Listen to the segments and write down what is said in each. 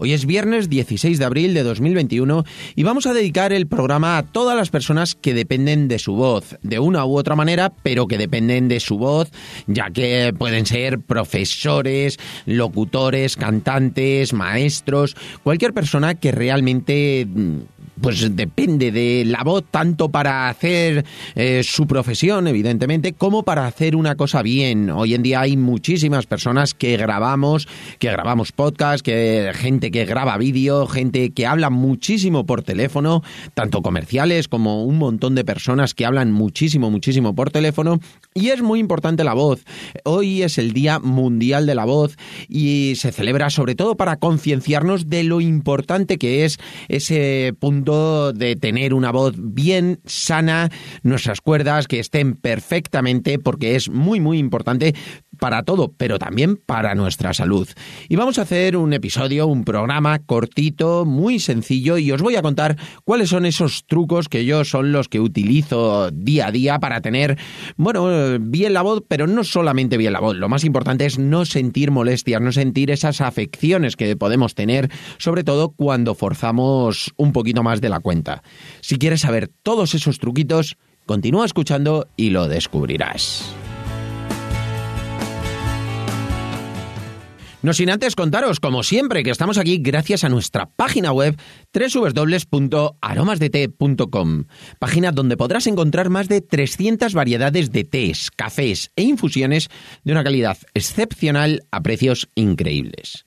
Hoy es viernes 16 de abril de 2021 y vamos a dedicar el programa a todas las personas que dependen de su voz, de una u otra manera, pero que dependen de su voz, ya que pueden ser profesores, locutores, cantantes, maestros, cualquier persona que realmente mm, pues depende de la voz tanto para hacer eh, su profesión, evidentemente, como para hacer una cosa bien. Hoy en día hay muchísimas personas que grabamos, que grabamos podcast, que gente que graba vídeo, gente que habla muchísimo por teléfono, tanto comerciales como un montón de personas que hablan muchísimo, muchísimo por teléfono. Y es muy importante la voz. Hoy es el Día Mundial de la Voz y se celebra sobre todo para concienciarnos de lo importante que es ese punto de tener una voz bien sana, nuestras cuerdas que estén perfectamente, porque es muy, muy importante para todo, pero también para nuestra salud. Y vamos a hacer un episodio, un programa cortito, muy sencillo, y os voy a contar cuáles son esos trucos que yo son los que utilizo día a día para tener, bueno, bien la voz, pero no solamente bien la voz. Lo más importante es no sentir molestias, no sentir esas afecciones que podemos tener, sobre todo cuando forzamos un poquito más de la cuenta. Si quieres saber todos esos truquitos, continúa escuchando y lo descubrirás. No sin antes contaros, como siempre, que estamos aquí gracias a nuestra página web www.aromasdete.com, página donde podrás encontrar más de 300 variedades de tés, cafés e infusiones de una calidad excepcional a precios increíbles.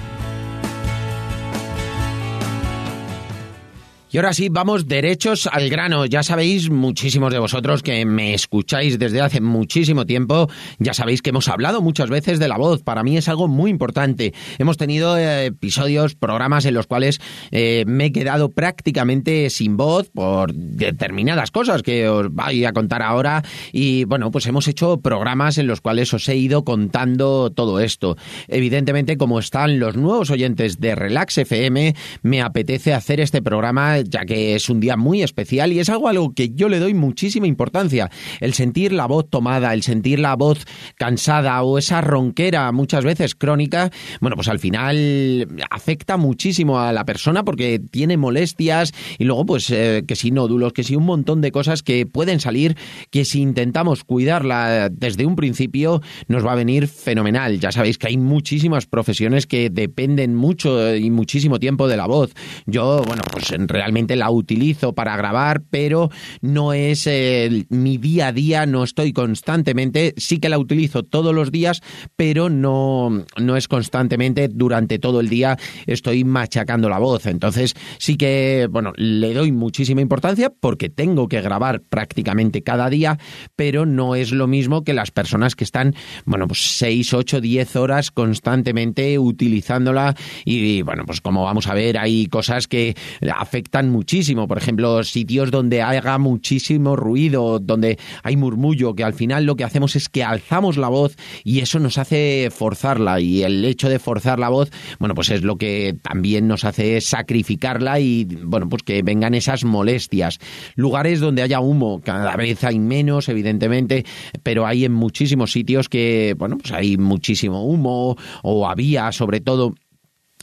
Y ahora sí, vamos derechos al grano. Ya sabéis, muchísimos de vosotros que me escucháis desde hace muchísimo tiempo, ya sabéis que hemos hablado muchas veces de la voz. Para mí es algo muy importante. Hemos tenido eh, episodios, programas en los cuales eh, me he quedado prácticamente sin voz por determinadas cosas que os voy a contar ahora. Y bueno, pues hemos hecho programas en los cuales os he ido contando todo esto. Evidentemente, como están los nuevos oyentes de Relax FM, me apetece hacer este programa ya que es un día muy especial y es algo a lo que yo le doy muchísima importancia. El sentir la voz tomada, el sentir la voz cansada o esa ronquera muchas veces crónica, bueno, pues al final afecta muchísimo a la persona porque tiene molestias y luego pues eh, que si nódulos, que si un montón de cosas que pueden salir que si intentamos cuidarla desde un principio nos va a venir fenomenal. Ya sabéis que hay muchísimas profesiones que dependen mucho y muchísimo tiempo de la voz. Yo, bueno, pues en realidad la utilizo para grabar, pero no es eh, mi día a día, no estoy constantemente, sí que la utilizo todos los días, pero no, no es constantemente durante todo el día estoy machacando la voz. Entonces sí que, bueno, le doy muchísima importancia porque tengo que grabar prácticamente cada día, pero no es lo mismo que las personas que están, bueno, pues 6, 8, 10 horas constantemente utilizándola y, bueno, pues como vamos a ver, hay cosas que afectan muchísimo. Por ejemplo, sitios donde haga muchísimo ruido, donde hay murmullo, que al final lo que hacemos es que alzamos la voz y eso nos hace forzarla. Y el hecho de forzar la voz, bueno, pues es lo que también nos hace sacrificarla y, bueno, pues que vengan esas molestias. Lugares donde haya humo, cada vez hay menos, evidentemente, pero hay en muchísimos sitios que, bueno, pues hay muchísimo humo o había, sobre todo,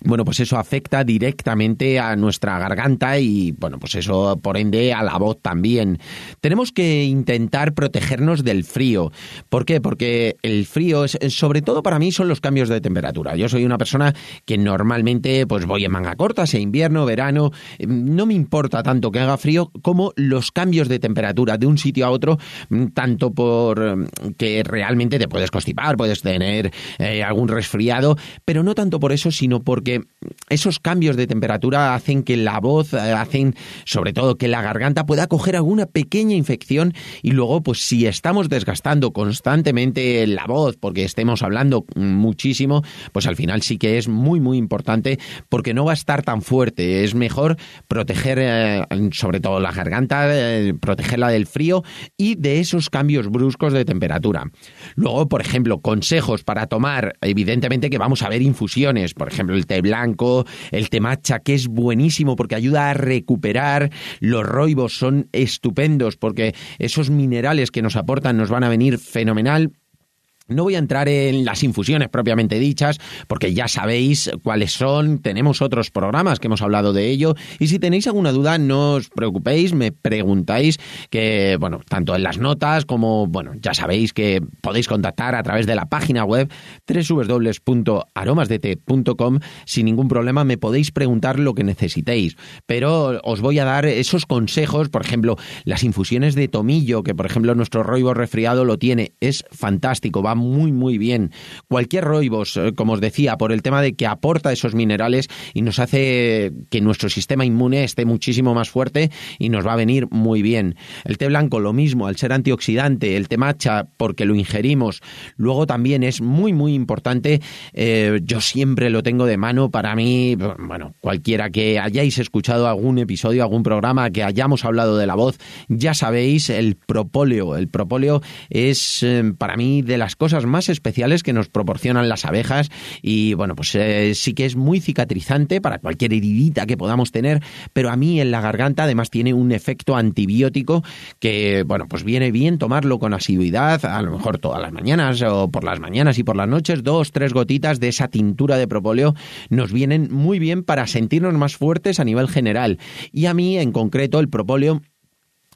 bueno, pues eso afecta directamente a nuestra garganta y, bueno, pues eso por ende a la voz también. Tenemos que intentar protegernos del frío. ¿Por qué? Porque el frío, es, sobre todo para mí, son los cambios de temperatura. Yo soy una persona que normalmente pues voy en manga corta, sea invierno, verano, no me importa tanto que haga frío como los cambios de temperatura de un sitio a otro, tanto por que realmente te puedes constipar, puedes tener eh, algún resfriado, pero no tanto por eso, sino porque porque esos cambios de temperatura hacen que la voz, eh, hacen sobre todo que la garganta pueda coger alguna pequeña infección y luego pues si estamos desgastando constantemente la voz porque estemos hablando muchísimo, pues al final sí que es muy muy importante porque no va a estar tan fuerte. Es mejor proteger eh, sobre todo la garganta, eh, protegerla del frío y de esos cambios bruscos de temperatura. Luego, por ejemplo, consejos para tomar, evidentemente que vamos a ver infusiones, por ejemplo, el té blanco, el té matcha, que es buenísimo porque ayuda a recuperar, los roibos son estupendos porque esos minerales que nos aportan nos van a venir fenomenal no voy a entrar en las infusiones propiamente dichas, porque ya sabéis cuáles son, tenemos otros programas que hemos hablado de ello, y si tenéis alguna duda, no os preocupéis, me preguntáis, que, bueno, tanto en las notas como, bueno, ya sabéis que podéis contactar a través de la página web www.aromasdete.com, sin ningún problema me podéis preguntar lo que necesitéis, pero os voy a dar esos consejos, por ejemplo, las infusiones de tomillo, que por ejemplo nuestro roibo resfriado lo tiene, es fantástico, va muy, muy bien. Cualquier roibos, eh, como os decía, por el tema de que aporta esos minerales y nos hace que nuestro sistema inmune esté muchísimo más fuerte y nos va a venir muy bien. El té blanco, lo mismo, al ser antioxidante, el té matcha, porque lo ingerimos. Luego también es muy, muy importante, eh, yo siempre lo tengo de mano para mí, bueno, cualquiera que hayáis escuchado algún episodio, algún programa, que hayamos hablado de la voz, ya sabéis, el propóleo. El propóleo es eh, para mí de las cosas cosas más especiales que nos proporcionan las abejas y bueno, pues eh, sí que es muy cicatrizante para cualquier heridita que podamos tener, pero a mí en la garganta además tiene un efecto antibiótico que bueno, pues viene bien tomarlo con asiduidad, a lo mejor todas las mañanas o por las mañanas y por las noches, dos, tres gotitas de esa tintura de propóleo nos vienen muy bien para sentirnos más fuertes a nivel general. Y a mí en concreto el propóleo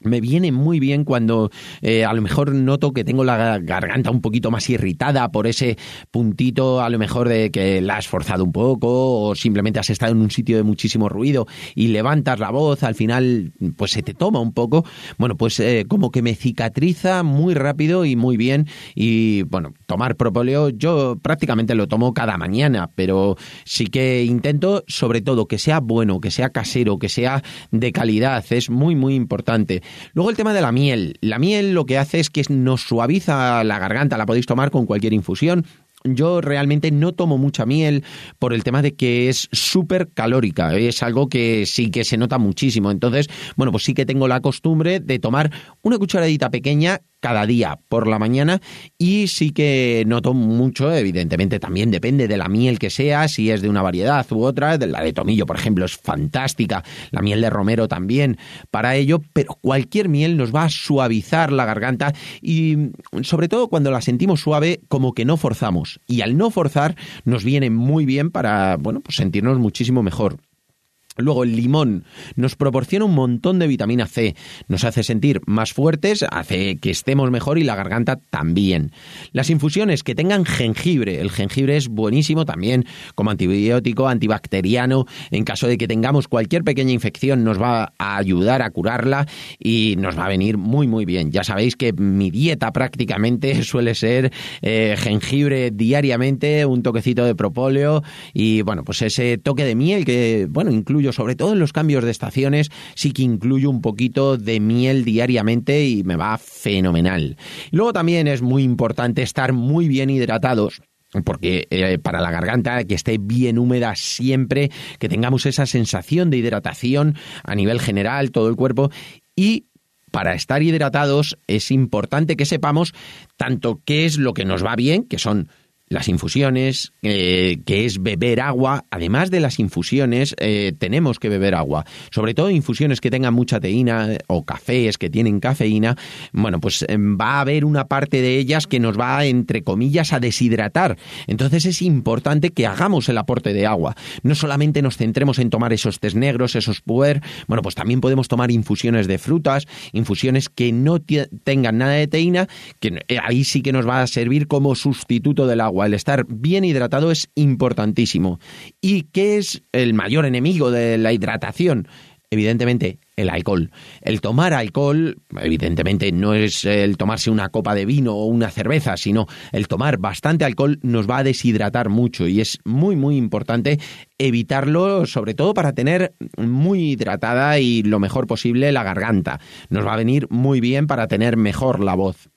me viene muy bien cuando eh, a lo mejor noto que tengo la garganta un poquito más irritada por ese puntito a lo mejor de que la has forzado un poco o simplemente has estado en un sitio de muchísimo ruido y levantas la voz, al final pues se te toma un poco, bueno pues eh, como que me cicatriza muy rápido y muy bien y bueno, tomar propóleo yo prácticamente lo tomo cada mañana, pero sí que intento sobre todo que sea bueno, que sea casero, que sea de calidad, es muy muy importante. Luego el tema de la miel. La miel lo que hace es que nos suaviza la garganta, la podéis tomar con cualquier infusión yo realmente no tomo mucha miel por el tema de que es súper calórica. Es algo que sí que se nota muchísimo. Entonces, bueno, pues sí que tengo la costumbre de tomar una cucharadita pequeña cada día por la mañana y sí que noto mucho, evidentemente también depende de la miel que sea, si es de una variedad u otra, la de tomillo por ejemplo es fantástica, la miel de romero también para ello, pero cualquier miel nos va a suavizar la garganta y sobre todo cuando la sentimos suave como que no forzamos y al no forzar nos viene muy bien para, bueno, pues sentirnos muchísimo mejor. Luego el limón nos proporciona un montón de vitamina C, nos hace sentir más fuertes, hace que estemos mejor y la garganta también. Las infusiones que tengan jengibre, el jengibre es buenísimo también como antibiótico, antibacteriano, en caso de que tengamos cualquier pequeña infección nos va a ayudar a curarla y nos va a venir muy muy bien. Ya sabéis que mi dieta prácticamente suele ser eh, jengibre diariamente, un toquecito de propóleo y bueno, pues ese toque de miel que bueno, incluye sobre todo en los cambios de estaciones, sí que incluyo un poquito de miel diariamente y me va fenomenal. luego también es muy importante estar muy bien hidratados porque eh, para la garganta que esté bien húmeda siempre, que tengamos esa sensación de hidratación a nivel general, todo el cuerpo y para estar hidratados es importante que sepamos tanto qué es lo que nos va bien, que son las infusiones, eh, que es beber agua. Además de las infusiones, eh, tenemos que beber agua. Sobre todo infusiones que tengan mucha teína o cafés que tienen cafeína. Bueno, pues em, va a haber una parte de ellas que nos va, entre comillas, a deshidratar. Entonces es importante que hagamos el aporte de agua. No solamente nos centremos en tomar esos tés negros, esos puer. Bueno, pues también podemos tomar infusiones de frutas, infusiones que no tengan nada de teína, que eh, ahí sí que nos va a servir como sustituto del agua el estar bien hidratado es importantísimo. ¿Y qué es el mayor enemigo de la hidratación? evidentemente, el alcohol. El tomar alcohol, evidentemente, no es el tomarse una copa de vino o una cerveza, sino el tomar bastante alcohol nos va a deshidratar mucho y es muy, muy importante evitarlo, sobre todo para tener muy hidratada y lo mejor posible la garganta. Nos va a venir muy bien para tener mejor la voz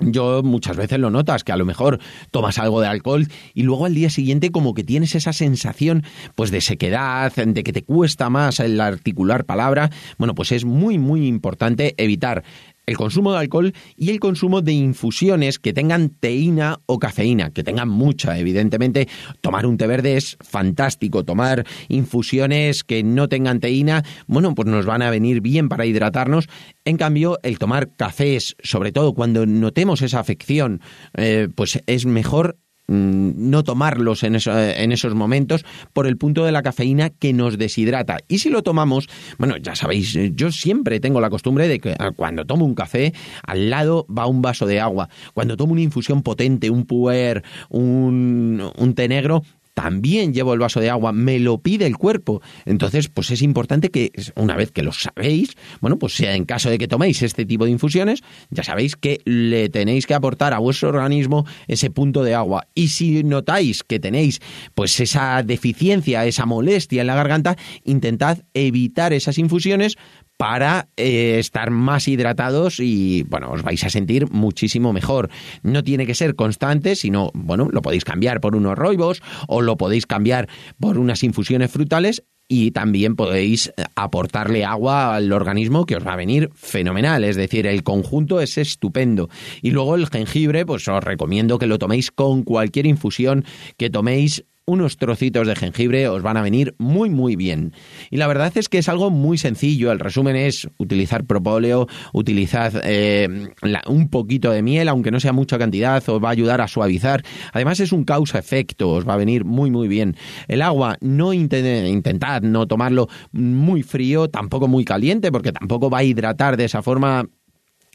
yo muchas veces lo notas, que a lo mejor tomas algo de alcohol y luego al día siguiente como que tienes esa sensación pues de sequedad, de que te cuesta más el articular palabra. Bueno, pues es muy muy importante evitar el consumo de alcohol y el consumo de infusiones que tengan teína o cafeína, que tengan mucha, evidentemente. Tomar un té verde es fantástico, tomar infusiones que no tengan teína, bueno, pues nos van a venir bien para hidratarnos. En cambio, el tomar cafés, sobre todo cuando notemos esa afección, eh, pues es mejor no tomarlos en, en, esos momentos por el punto de la cafeína que nos deshidrata. Y si lo tomamos, bueno, ya sabéis, yo siempre tengo la costumbre de que ah, cuando tomo un café, al lado va un vaso de agua. Cuando tomo una infusión potente, un puer, un, un té negro, también llevo el vaso de agua, me lo pide el cuerpo. Entonces, pues es importante que una vez que lo sabéis, bueno, pues sea en caso de que toméis este tipo de infusiones, ya sabéis que le tenéis que aportar a vuestro organismo ese punto de agua. Y si notáis que tenéis pues esa deficiencia, esa molestia en la garganta, intentad evitar esas infusiones para eh, estar más hidratados y, bueno, os vais a sentir muchísimo mejor. No tiene que ser constante, sino, bueno, lo podéis cambiar por unos roibos o lo podéis cambiar por unas infusiones frutales y también podéis aportarle agua al organismo que os va a venir fenomenal, es decir, el conjunto es estupendo. Y luego el jengibre, pues os recomiendo que lo toméis con cualquier infusión que toméis unos trocitos de jengibre os van a venir muy muy bien. Y la verdad es que es algo muy sencillo. El resumen es utilizar propóleo, utilizad eh, un poquito de miel, aunque no sea mucha cantidad, os va a ayudar a suavizar. Además es un causa-efecto, os va a venir muy muy bien. El agua, no intentad no tomarlo muy frío, tampoco muy caliente, porque tampoco va a hidratar de esa forma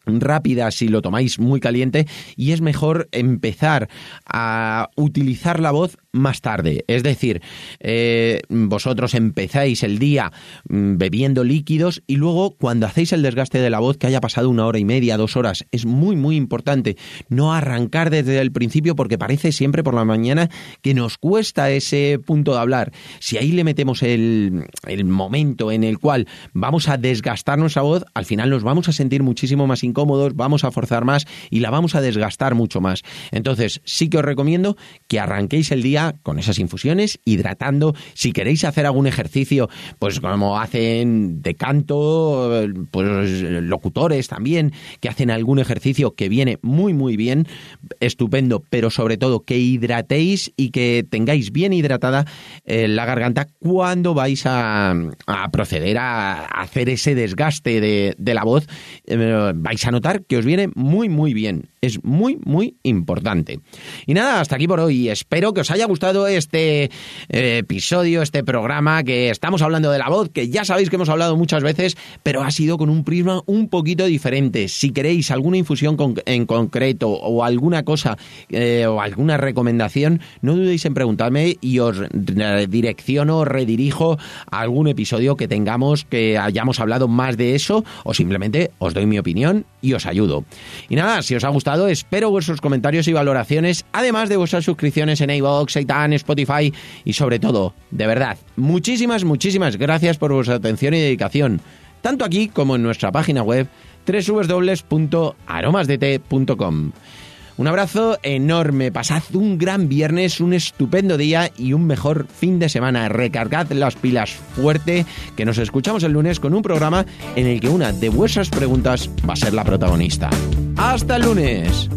rápida si lo tomáis muy caliente y es mejor empezar a utilizar la voz más tarde. Es decir, eh, vosotros empezáis el día mm, bebiendo líquidos y luego cuando hacéis el desgaste de la voz, que haya pasado una hora y media, dos horas, es muy, muy importante no arrancar desde el principio porque parece siempre por la mañana que nos cuesta ese punto de hablar. Si ahí le metemos el, el momento en el cual vamos a desgastar nuestra voz, al final nos vamos a sentir muchísimo más incómodos, vamos a forzar más y la vamos a desgastar mucho más. Entonces, sí que os recomiendo que arranquéis el día con esas infusiones, hidratando. Si queréis hacer algún ejercicio, pues como hacen de canto, pues locutores también, que hacen algún ejercicio que viene muy, muy bien, estupendo, pero sobre todo que hidratéis y que tengáis bien hidratada eh, la garganta cuando vais a, proceder a hacer ese desgaste de, la voz. Eh, vais a notar que os viene muy, muy bien. Es muy, muy importante. Y nada, hasta aquí por hoy. Espero que os haya gustado este eh, episodio, este programa, que estamos hablando de la voz, que ya sabéis que hemos hablado muchas veces, pero ha sido con un prisma un poquito diferente. Si queréis alguna infusión en concreto o alguna cosa eh, o alguna recomendación, no dudéis en preguntarme y os direcciono, redirijo a algún episodio que tengamos que hayamos hablado más de eso o simplemente os doy mi opinión y os ayudo. Y nada, si os ha gustado, espero vuestros comentarios y valoraciones, además de vuestras suscripciones en iVoox, Seitan, Spotify y sobre todo, de verdad, muchísimas, muchísimas gracias por vuestra atención y dedicación, tanto aquí como en nuestra página web www.aromasdt.com. Un abrazo enorme, pasad un gran viernes, un estupendo día y un mejor fin de semana. Recargad las pilas fuerte, que nos escuchamos el lunes con un programa en el que una de vuestras preguntas va a ser la protagonista. ¡Hasta el lunes!